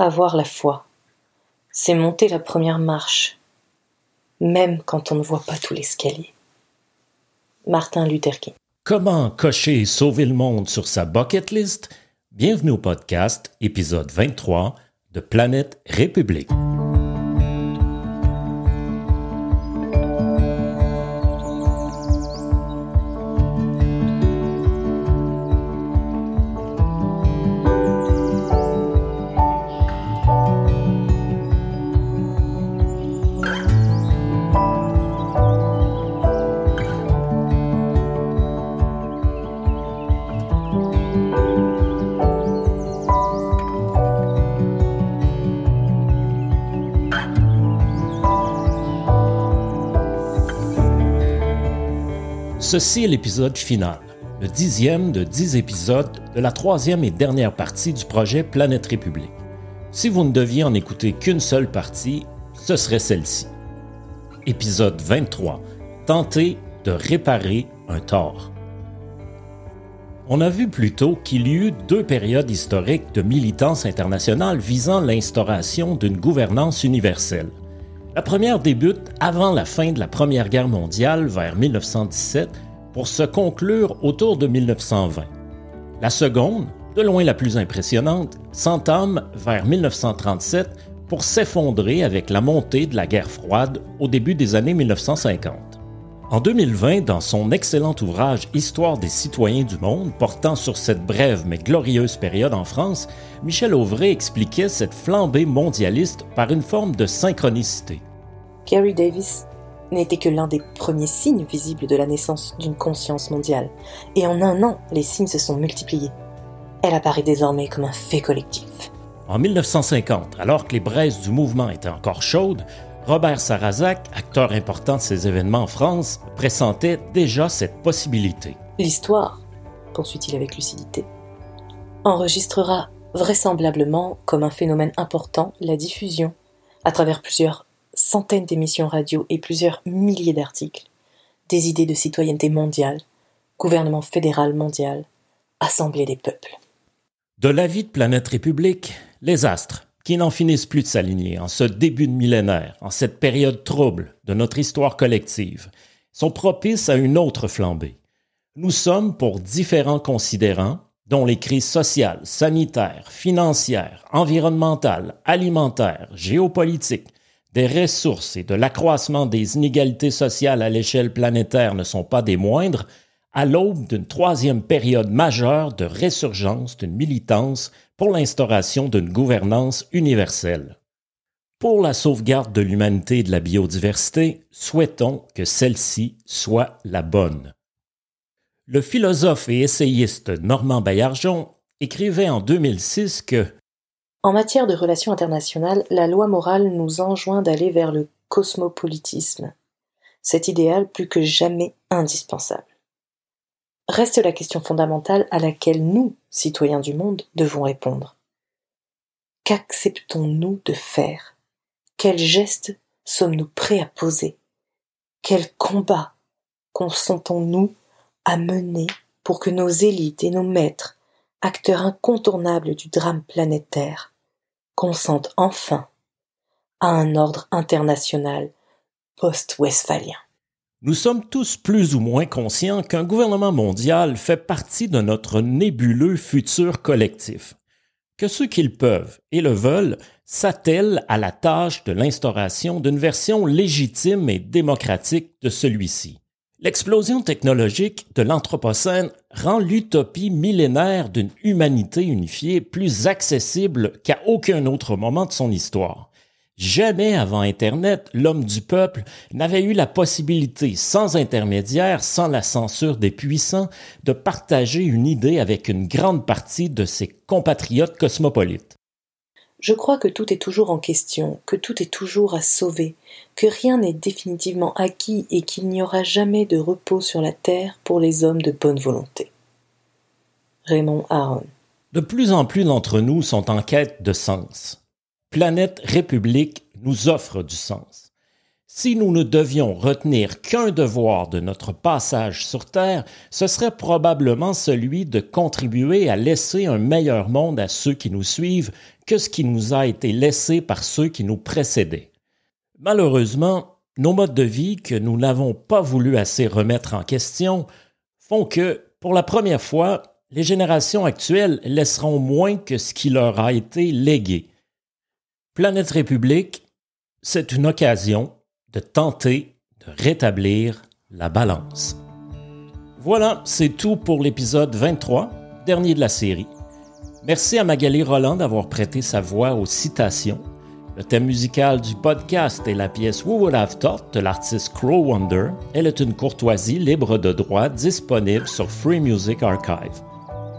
Avoir la foi, c'est monter la première marche, même quand on ne voit pas tout l'escalier. Martin Luther King. Comment cocher et sauver le monde sur sa bucket list? Bienvenue au podcast, épisode 23 de Planète République. Ceci est l'épisode final, le dixième de dix épisodes de la troisième et dernière partie du projet Planète République. Si vous ne deviez en écouter qu'une seule partie, ce serait celle-ci. Épisode 23. Tenter de réparer un tort. On a vu plus tôt qu'il y eut deux périodes historiques de militance internationale visant l'instauration d'une gouvernance universelle. La première débute avant la fin de la Première Guerre mondiale vers 1917 pour se conclure autour de 1920. La seconde, de loin la plus impressionnante, s'entame vers 1937 pour s'effondrer avec la montée de la guerre froide au début des années 1950. En 2020, dans son excellent ouvrage Histoire des citoyens du monde, portant sur cette brève mais glorieuse période en France, Michel Auvray expliquait cette flambée mondialiste par une forme de synchronicité. Gary Davis n'était que l'un des premiers signes visibles de la naissance d'une conscience mondiale, et en un an, les signes se sont multipliés. Elle apparaît désormais comme un fait collectif. En 1950, alors que les braises du mouvement étaient encore chaudes, Robert Sarrazac, acteur important de ces événements en France, pressentait déjà cette possibilité. L'histoire, poursuit-il avec lucidité, enregistrera vraisemblablement comme un phénomène important la diffusion, à travers plusieurs centaines d'émissions radio et plusieurs milliers d'articles, des idées de citoyenneté mondiale, gouvernement fédéral mondial, assemblée des peuples. De l'avis de Planète République, les astres, qui n'en finissent plus de s'aligner en ce début de millénaire, en cette période trouble de notre histoire collective, sont propices à une autre flambée. Nous sommes pour différents considérants, dont les crises sociales, sanitaires, financières, environnementales, alimentaires, géopolitiques, des ressources et de l'accroissement des inégalités sociales à l'échelle planétaire ne sont pas des moindres, à l'aube d'une troisième période majeure de résurgence d'une militance pour l'instauration d'une gouvernance universelle. Pour la sauvegarde de l'humanité et de la biodiversité, souhaitons que celle-ci soit la bonne. Le philosophe et essayiste Normand Baillargeon écrivait en 2006 que en matière de relations internationales, la loi morale nous enjoint d'aller vers le cosmopolitisme, cet idéal plus que jamais indispensable. Reste la question fondamentale à laquelle nous, citoyens du monde, devons répondre. Qu'acceptons-nous de faire? Quels gestes sommes-nous prêts à poser? Quels combats consentons-nous à mener pour que nos élites et nos maîtres acteur incontournable du drame planétaire, consente enfin à un ordre international post-westphalien. Nous sommes tous plus ou moins conscients qu'un gouvernement mondial fait partie de notre nébuleux futur collectif, que ceux qui le peuvent et le veulent s'attellent à la tâche de l'instauration d'une version légitime et démocratique de celui-ci. L'explosion technologique de l'Anthropocène rend l'utopie millénaire d'une humanité unifiée plus accessible qu'à aucun autre moment de son histoire. Jamais avant Internet, l'homme du peuple n'avait eu la possibilité, sans intermédiaire, sans la censure des puissants, de partager une idée avec une grande partie de ses compatriotes cosmopolites. Je crois que tout est toujours en question, que tout est toujours à sauver, que rien n'est définitivement acquis et qu'il n'y aura jamais de repos sur la terre pour les hommes de bonne volonté. Raymond Aron. De plus en plus d'entre nous sont en quête de sens. Planète République nous offre du sens. Si nous ne devions retenir qu'un devoir de notre passage sur Terre, ce serait probablement celui de contribuer à laisser un meilleur monde à ceux qui nous suivent que ce qui nous a été laissé par ceux qui nous précédaient. Malheureusement, nos modes de vie que nous n'avons pas voulu assez remettre en question font que, pour la première fois, les générations actuelles laisseront moins que ce qui leur a été légué. Planète République, c'est une occasion tenter de rétablir la balance. Voilà, c'est tout pour l'épisode 23, dernier de la série. Merci à Magali Roland d'avoir prêté sa voix aux citations. Le thème musical du podcast est la pièce We Would Have Thought de l'artiste Crow Wonder. Elle est une courtoisie libre de droit disponible sur Free Music Archive.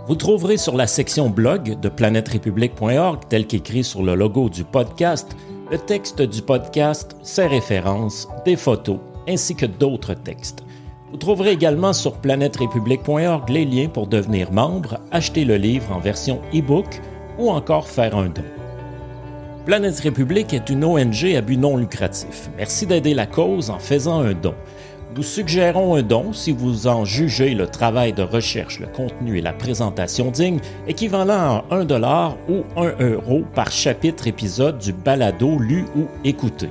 Vous trouverez sur la section blog de planèterépublique.org, tel qu'écrit sur le logo du podcast, le texte du podcast, ses références, des photos, ainsi que d'autres textes. Vous trouverez également sur planèterépublique.org les liens pour devenir membre, acheter le livre en version e-book ou encore faire un don. Planète République est une ONG à but non lucratif. Merci d'aider la cause en faisant un don. Nous suggérons un don si vous en jugez le travail de recherche, le contenu et la présentation digne, équivalent à 1 dollar ou 1 euro par chapitre épisode du balado lu ou écouté.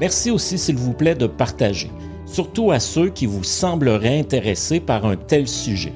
Merci aussi, s'il vous plaît, de partager, surtout à ceux qui vous sembleraient intéressés par un tel sujet.